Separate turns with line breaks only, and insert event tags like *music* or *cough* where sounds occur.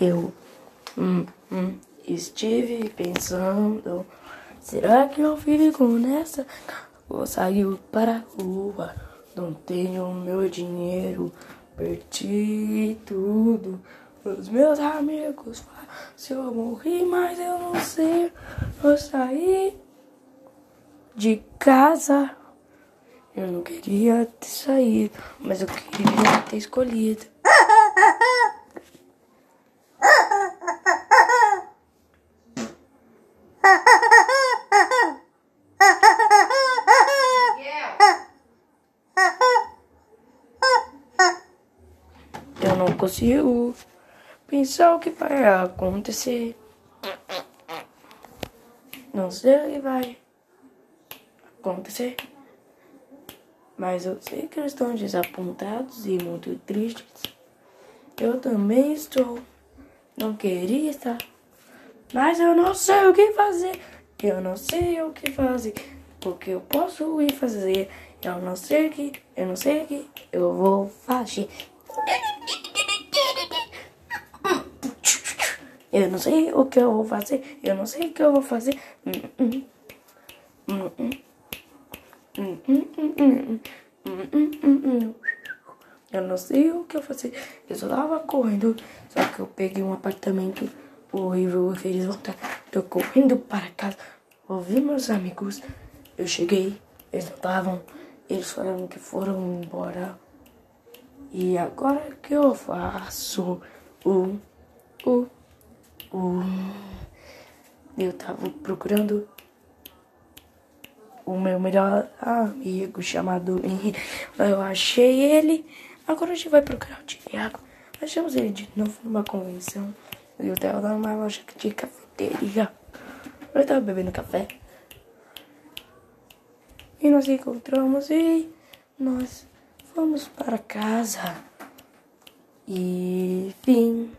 Eu hum, hum, estive pensando, será que eu fico nessa? Vou sair para a rua, não tenho meu dinheiro, perdi tudo. Os meus amigos falam se eu morri, mas eu não sei. Vou sair de casa. Eu não queria ter saído, mas eu queria ter escolhido. *laughs* Eu não consigo pensar o que vai acontecer. Não sei o que vai acontecer. Mas eu sei que eles estão desapontados e muito tristes. Eu também estou. Não queria estar. Mas eu não sei o que fazer. Eu não sei o que fazer. Porque eu posso ir fazer. Eu não sei o que. Eu não sei o que eu vou fazer. Eu não sei o que eu vou fazer. Eu não sei o que eu vou fazer. Eu não sei o que eu fazer. Eu só tava correndo. Só que eu peguei um apartamento horrível. E eles voltaram. Tô correndo para casa. Ouvi meus amigos. Eu cheguei. Eles não estavam. Eles falaram que foram embora. E agora que eu faço? O. O. O. Eu tava procurando o meu melhor amigo chamado Henrique. Eu achei ele. Agora a gente vai procurar o Tiago. Achamos ele de novo numa convenção. E eu tava numa loja de cafeteria. Eu tava bebendo café. E nós encontramos e nós fomos para casa. E fim.